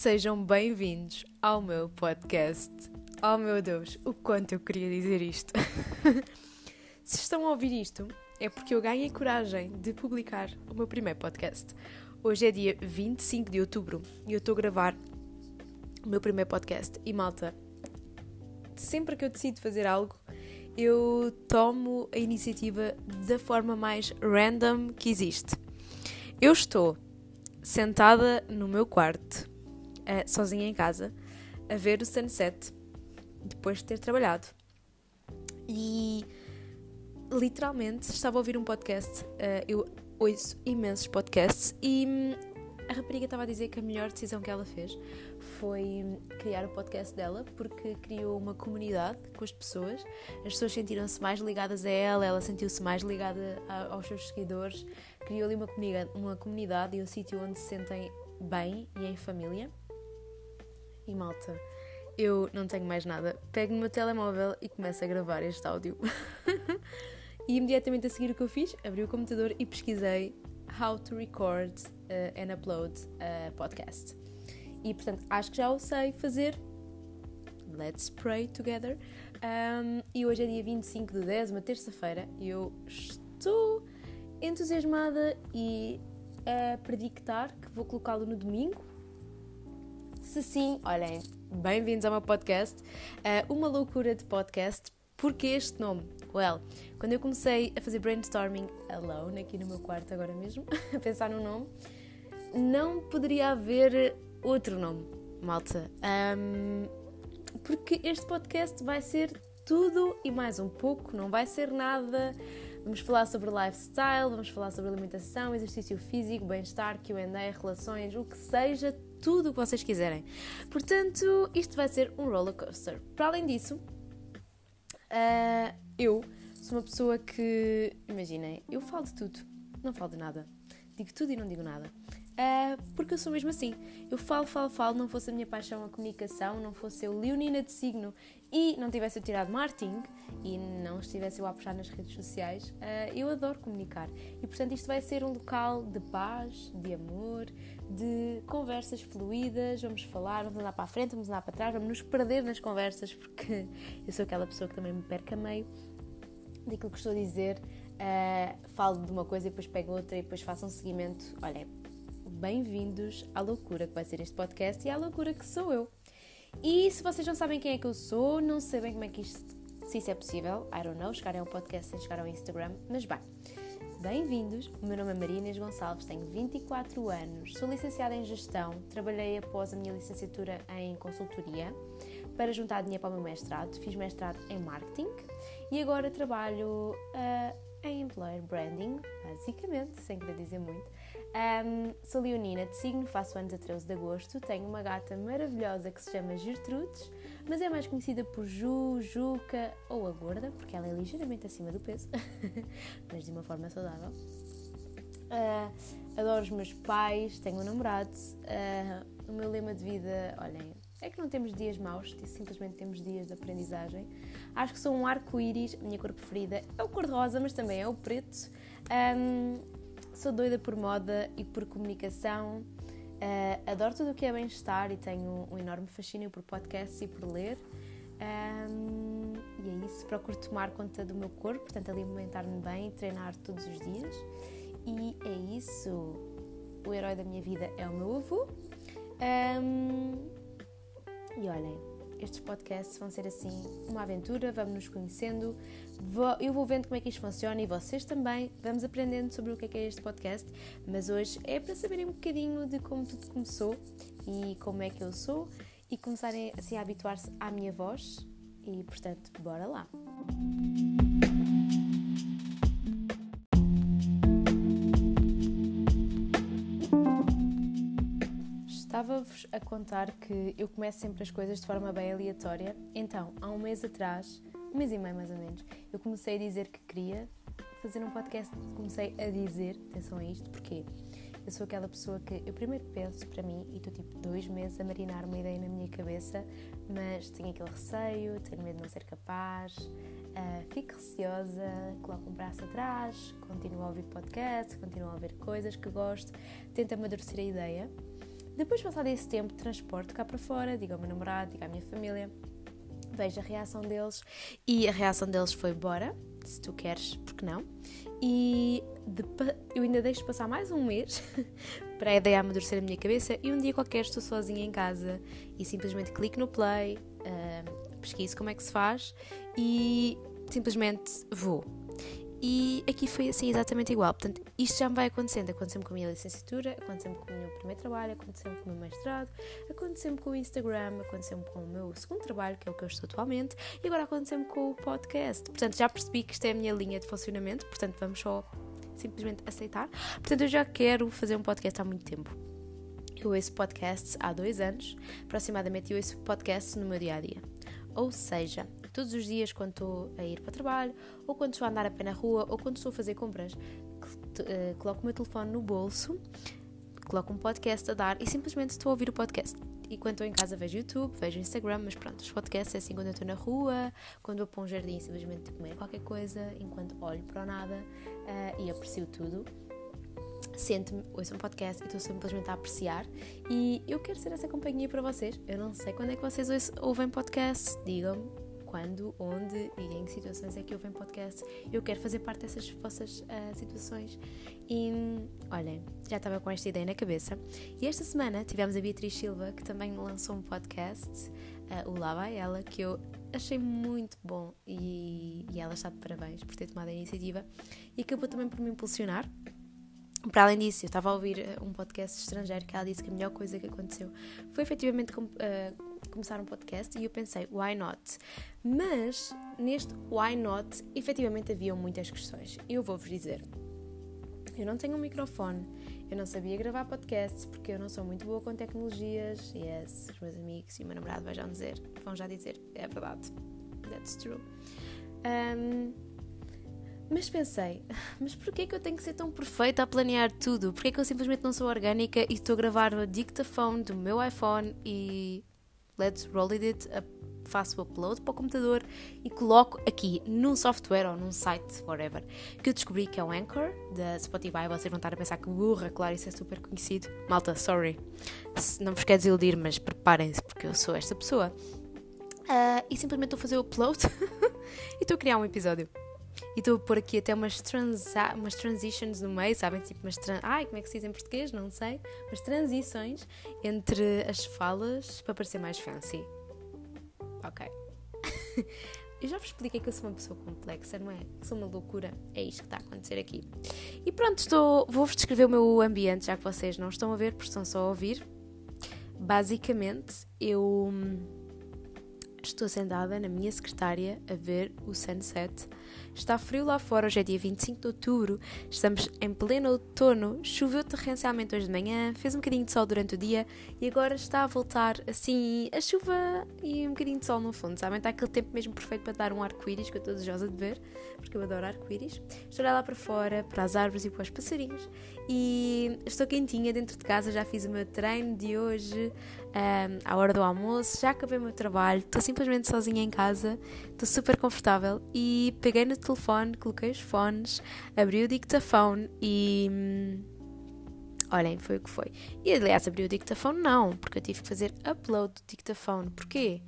Sejam bem-vindos ao meu podcast. Oh meu Deus, o quanto eu queria dizer isto. Se estão a ouvir isto, é porque eu ganhei coragem de publicar o meu primeiro podcast. Hoje é dia 25 de outubro e eu estou a gravar o meu primeiro podcast. E malta, sempre que eu decido fazer algo, eu tomo a iniciativa da forma mais random que existe. Eu estou sentada no meu quarto, uh, sozinha em casa, a ver o sunset depois de ter trabalhado. E literalmente estava a ouvir um podcast. Uh, eu ouço imensos podcasts e hum, a rapariga estava a dizer que a melhor decisão que ela fez foi criar o podcast dela porque criou uma comunidade com as pessoas. As pessoas sentiram-se mais ligadas a ela, ela sentiu-se mais ligada a, aos seus seguidores. Criou ali uma comunidade, uma comunidade e um sítio onde se sentem bem e em família. E malta, eu não tenho mais nada. Pego no meu telemóvel e começo a gravar este áudio. e imediatamente a seguir o que eu fiz, abri o computador e pesquisei How to Record uh, and Upload a Podcast. E portanto, acho que já o sei fazer. Let's pray together. Um, e hoje é dia 25 de 10, uma terça-feira, e eu estou entusiasmada e a predictar que vou colocá-lo no domingo. Se sim, olhem, bem-vindos ao meu podcast. Uh, uma loucura de podcast. Porquê este nome? Well, quando eu comecei a fazer brainstorming alone, aqui no meu quarto agora mesmo, a pensar no nome, não poderia haver outro nome, malta. Um, porque este podcast vai ser tudo e mais um pouco, não vai ser nada. Vamos falar sobre lifestyle, vamos falar sobre alimentação, exercício físico, bem-estar, QA, relações, o que seja, tudo o que vocês quiserem. Portanto, isto vai ser um roller coaster. Para além disso, uh, eu sou uma pessoa que, imaginem, eu falo de tudo, não falo de nada. Digo tudo e não digo nada. Uh, porque eu sou mesmo assim. Eu falo, falo, falo, não fosse a minha paixão a comunicação, não fosse eu leonina de signo e não tivesse eu tirado marketing e não estivesse eu a puxar nas redes sociais, uh, eu adoro comunicar. E portanto isto vai ser um local de paz, de amor, de conversas fluídas, vamos falar, vamos andar para a frente, vamos andar para trás, vamos nos perder nas conversas, porque eu sou aquela pessoa que também me perca meio daquilo que estou a dizer. Uh, falo de uma coisa e depois pego outra e depois faço um seguimento. Olhem, bem-vindos à loucura que vai ser este podcast e à loucura que sou eu. E se vocês não sabem quem é que eu sou, não sabem como é que isto, se isso é possível, I don't know, chegar a um podcast sem chegar ao Instagram, mas bem, bem-vindos. O meu nome é Marina Gonçalves, tenho 24 anos, sou licenciada em Gestão, trabalhei após a minha licenciatura em Consultoria para juntar dinheiro para o meu mestrado, fiz mestrado em Marketing e agora trabalho uh, em Employer Branding, basicamente, sem querer dizer muito. Um, sou leonina de signo, faço anos a 13 de agosto, tenho uma gata maravilhosa que se chama Gertrudes, mas é mais conhecida por Ju, Juca ou a gorda, porque ela é ligeiramente acima do peso, mas de uma forma saudável. Uh, adoro os meus pais, tenho um namorado. Uh, o meu lema de vida, olhem, é que não temos dias maus, simplesmente temos dias de aprendizagem. Acho que sou um arco-íris, a minha cor preferida é o cor-de-rosa, mas também é o preto. Um, sou doida por moda e por comunicação. Uh, adoro tudo o que é bem-estar e tenho um enorme fascínio por podcasts e por ler. Um, e é isso, procuro tomar conta do meu corpo, portanto, alimentar-me bem e treinar todos os dias. E é isso. O herói da minha vida é o meu avô. Um, e olhem, estes podcasts vão ser assim uma aventura, vamos nos conhecendo, eu vou vendo como é que isto funciona e vocês também. Vamos aprendendo sobre o que é, que é este podcast. Mas hoje é para saberem um bocadinho de como tudo começou e como é que eu sou e começarem assim a habituar-se à minha voz. E portanto, bora lá! Estava-vos a contar que eu começo sempre as coisas de forma bem aleatória. Então, há um mês atrás, um mês e meio mais ou menos, eu comecei a dizer que queria fazer um podcast. Comecei a dizer, atenção a isto, porque eu sou aquela pessoa que eu primeiro penso para mim e estou tipo dois meses a marinar uma ideia na minha cabeça, mas tenho aquele receio, tenho medo de não ser capaz, uh, fico receosa, coloco um braço atrás, continuo a ouvir podcasts, continuo a ouvir coisas que gosto, tento amadurecer a ideia. Depois, passado esse tempo, transporto cá para fora, digo ao meu namorado, digo à minha família, vejo a reação deles e a reação deles foi bora, se tu queres, porque não? E de, eu ainda deixo passar mais um mês para a ideia amadurecer a minha cabeça e um dia qualquer estou sozinha em casa e simplesmente clico no play, uh, pesquiso como é que se faz e simplesmente vou. E aqui foi assim exatamente igual. Portanto, isto já me vai acontecendo. Aconteceu-me com a minha licenciatura, aconteceu-me com o meu primeiro trabalho, aconteceu-me com o meu mestrado, aconteceu-me com o Instagram, aconteceu-me com o meu segundo trabalho, que é o que eu estou atualmente, e agora aconteceu-me com o podcast. Portanto, já percebi que isto é a minha linha de funcionamento, portanto, vamos só simplesmente aceitar. Portanto, eu já quero fazer um podcast há muito tempo. Eu ouço podcasts há dois anos, aproximadamente, eu ouço podcasts no meu dia a dia. Ou seja, todos os dias quando estou a ir para o trabalho, ou quando estou a andar a pé na rua, ou quando estou a fazer compras, eh, coloco o meu telefone no bolso, coloco um podcast a dar e simplesmente estou a ouvir o podcast. E quando estou em casa vejo YouTube, vejo Instagram, mas pronto, os podcasts é assim quando eu estou na rua, quando eu para um jardim simplesmente comer qualquer coisa, enquanto olho para o nada uh, e aprecio tudo. Sento-me, ouço um podcast e estou simplesmente a apreciar. E eu quero ser essa companhia para vocês. Eu não sei quando é que vocês ouvem podcast, digam-me quando, onde e em que situações é que ouvem podcast. Eu quero fazer parte dessas vossas uh, situações. E olhem, já estava com esta ideia na cabeça. E esta semana tivemos a Beatriz Silva, que também lançou um podcast, uh, o Lá Vai Ela, que eu achei muito bom e, e ela está de parabéns por ter tomado a iniciativa e acabou também por me impulsionar. Para além disso, eu estava a ouvir ah, um podcast estrangeiro que ela disse que a melhor coisa que aconteceu foi efetivamente uh, começar um podcast e eu pensei, why not? Mas neste why not, efetivamente haviam muitas questões. Eu vou-vos dizer. Eu não tenho um microfone, eu não sabia gravar podcasts porque eu não sou muito boa com tecnologias. Yes, os meus amigos e o meu namorado vão já dizer, vão já dizer, é verdade. That's true. Um, mas pensei, mas porquê que eu tenho que ser tão perfeita a planear tudo? Porquê que eu simplesmente não sou orgânica e estou a gravar o dictaphone do meu iPhone e let's roll it, faço o upload para o computador e coloco aqui num software ou num site, whatever, que eu descobri que é o Anchor da Spotify. Vocês vão estar a pensar que burra, claro, isso é super conhecido. Malta, sorry, não vos quero desiludir, mas preparem-se porque eu sou esta pessoa. Uh, e simplesmente estou a fazer o upload e estou a criar um episódio. E estou a pôr aqui até umas, transa umas transitions no meio, sabem? Tipo umas. Ai, como é que se diz em português? Não sei. Umas transições entre as falas para parecer mais fancy. Ok. Eu já vos expliquei que eu sou uma pessoa complexa, não é? Que sou uma loucura. É isto que está a acontecer aqui. E pronto, estou, vou-vos descrever o meu ambiente, já que vocês não estão a ver, porque estão só a ouvir. Basicamente, eu hum, estou sentada na minha secretária a ver o sunset Está frio lá fora, hoje é dia 25 de outubro, estamos em pleno outono, choveu torrencialmente hoje de manhã, fez um bocadinho de sol durante o dia e agora está a voltar assim a chuva e um bocadinho de sol no fundo, sabem? Está aquele tempo mesmo perfeito para dar um arco-íris que eu estou desejosa de ver, porque eu adoro arco-íris. Estou lá para fora, para as árvores e para os passarinhos e estou quentinha dentro de casa, já fiz o meu treino de hoje, um, à hora do almoço, já acabei o meu trabalho, estou simplesmente sozinha em casa, estou super confortável e peguei no telefone, coloquei os fones, abri o dictafone e. Hum, olhem, foi o que foi. E aliás, abri o dictafone não, porque eu tive que fazer upload do dictafone. Porquê?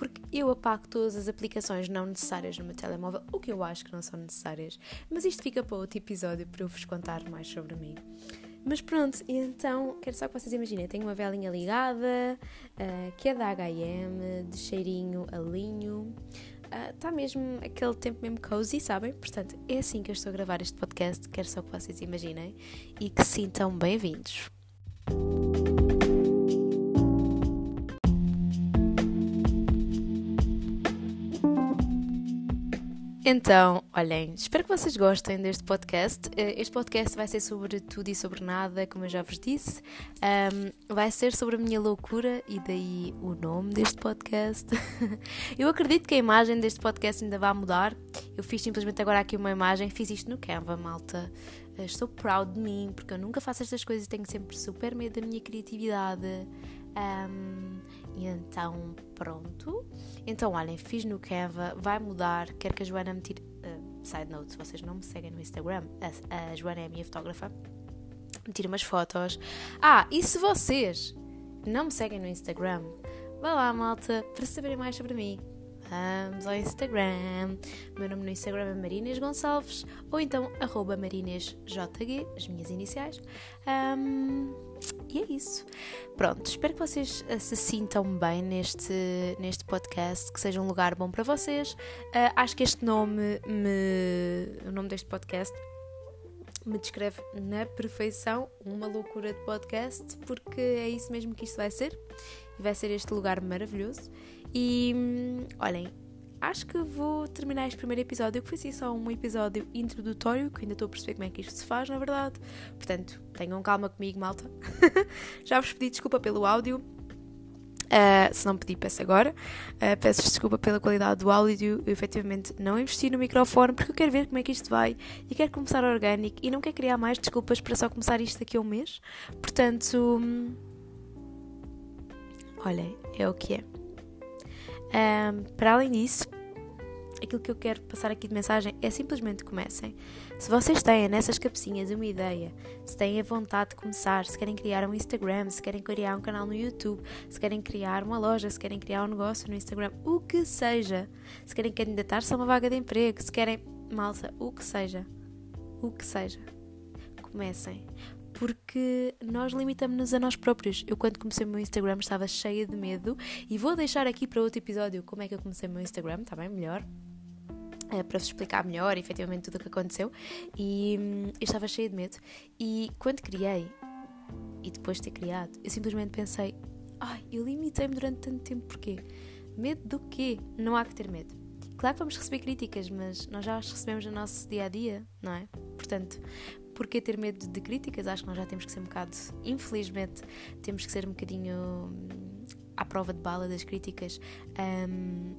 Porque eu apago todas as aplicações não necessárias no meu telemóvel, o que eu acho que não são necessárias. Mas isto fica para outro episódio para eu vos contar mais sobre mim. Mas pronto, então quero só que vocês imaginem: tenho uma velinha ligada, uh, que é da HM, de cheirinho a linho. Está uh, mesmo aquele tempo mesmo cozy, sabem? Portanto, é assim que eu estou a gravar este podcast. Quero só que vocês imaginem e que sintam bem-vindos. Então, olhem, espero que vocês gostem deste podcast. Eh, este podcast vai ser sobre tudo e sobre nada, como eu já vos disse. Um, vai ser sobre a minha loucura e daí o nome deste podcast. eu acredito que a imagem deste podcast ainda vai mudar. Eu fiz simplesmente agora aqui uma imagem, fiz isto no Canva, malta. Eh, estou proud de mim, porque eu nunca faço estas coisas e tenho sempre super medo da minha criatividade. Um, e então, pronto. Então, olhem, fiz no Canva, vai mudar. Quero que a Joana me tire. Uh, side note, se vocês não me seguem no Instagram, a, a Joana é a minha fotógrafa. Me tire umas fotos. Ah, e se vocês não me seguem no Instagram, vá lá, malta, para saberem mais sobre mim. Vamos ao Instagram. Meu nome no Instagram é Marinês Gonçalves ou então arroba marinêsjg, as minhas iniciais. Um, e é isso. Pronto, espero que vocês uh, se sintam bem neste, neste podcast, que seja um lugar bom para vocês. Uh, acho que este nome, me, o nome deste podcast, me descreve na perfeição uma loucura de podcast, porque é isso mesmo que isto vai ser. Vai ser este lugar maravilhoso. E hum, olhem, acho que vou terminar este primeiro episódio, que foi assim só um episódio introdutório, que ainda estou a perceber como é que isto se faz, na verdade. Portanto, tenham calma comigo, malta. Já vos pedi desculpa pelo áudio. Uh, se não pedi, peço agora. Uh, peço desculpa pela qualidade do áudio. Eu efetivamente não investi no microfone porque eu quero ver como é que isto vai e quero começar orgânico e não quero criar mais desculpas para só começar isto daqui a um mês. Portanto, hum, olhem, é o que é. Um, para além disso, aquilo que eu quero passar aqui de mensagem é simplesmente comecem. Se vocês têm nessas cabecinhas uma ideia, se têm a vontade de começar, se querem criar um Instagram, se querem criar um canal no YouTube, se querem criar uma loja, se querem criar um negócio no Instagram, o que seja, se querem candidatar-se a uma vaga de emprego, se querem, malta, o que seja, o que seja, comecem porque nós limitamos-nos a nós próprios. Eu, quando comecei o meu Instagram, estava cheia de medo e vou deixar aqui para outro episódio como é que eu comecei o meu Instagram, está bem? Melhor. É, para vos explicar melhor, efetivamente, tudo o que aconteceu. E hum, eu estava cheia de medo. E quando criei, e depois de ter criado, eu simplesmente pensei: ai, eu limitei-me durante tanto tempo, porquê? Medo do quê? Não há que ter medo. Claro que vamos receber críticas, mas nós já as recebemos no nosso dia a dia, não é? Portanto, porque ter medo de críticas? Acho que nós já temos que ser um bocado, infelizmente, temos que ser um bocadinho hum, à prova de bala das críticas. Um,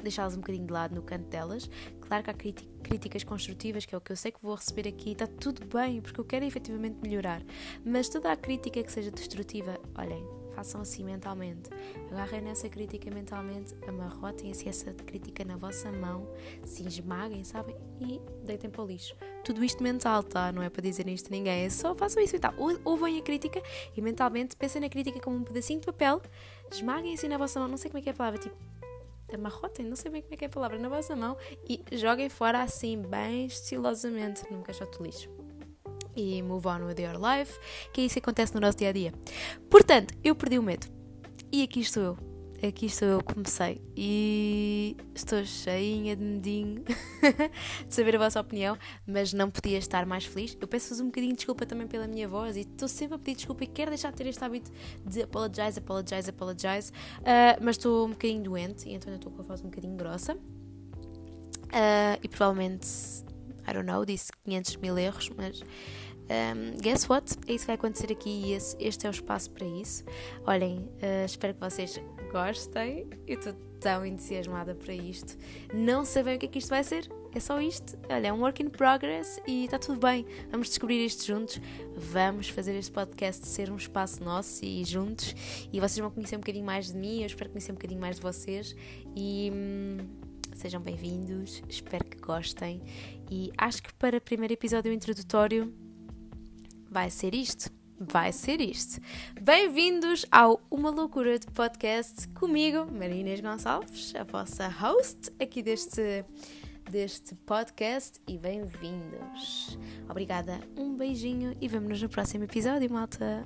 deixá-las um bocadinho de lado no canto delas. Claro que há críticas construtivas, que é o que eu sei que vou receber aqui, está tudo bem, porque eu quero efetivamente melhorar. Mas toda a crítica que seja destrutiva, olhem, façam assim mentalmente. Agarrem nessa crítica mentalmente, amarrotem-se essa crítica na vossa mão, se esmaguem, sabem? E deitem para o lixo. Tudo isto mental, tá? Não é para dizer isto a ninguém, é só façam isso mental. Ouvem a crítica e mentalmente pensem na crítica como um pedacinho de papel, esmaguem assim na vossa mão, não sei como é que é a palavra, tipo amarrotem, não sei bem como é que é a palavra, na vossa mão e joguem fora assim, bem estilosamente, num caixote de lixo e move on with your life, que é isso que acontece no nosso dia a dia. Portanto, eu perdi o medo. E aqui estou eu. Aqui estou eu, comecei. E estou cheinha de medinho de saber a vossa opinião, mas não podia estar mais feliz. Eu peço-vos um bocadinho de desculpa também pela minha voz e estou sempre a pedir desculpa e quero deixar de ter este hábito de apologize, apologize, apologize. Uh, mas estou um bocadinho doente e então ainda estou com a voz um bocadinho grossa. Uh, e provavelmente, I don't know, disse 500 mil erros, mas um, guess what? É isso que vai acontecer aqui e esse, este é o espaço para isso. Olhem, uh, espero que vocês gostem. Eu estou tão entusiasmada para isto. Não sei bem o que é que isto vai ser. É só isto. Olha, é um work in progress e está tudo bem. Vamos descobrir isto juntos. Vamos fazer este podcast ser um espaço nosso e juntos. E vocês vão conhecer um bocadinho mais de mim. Eu espero conhecer um bocadinho mais de vocês. E. Hum, sejam bem-vindos, espero que gostem. E acho que para o primeiro episódio introdutório vai ser isto. Vai ser isto. Bem-vindos ao Uma Loucura de Podcast comigo, Marinês Gonçalves, a vossa host aqui deste, deste podcast e bem-vindos. Obrigada, um beijinho e vemo-nos no próximo episódio, malta.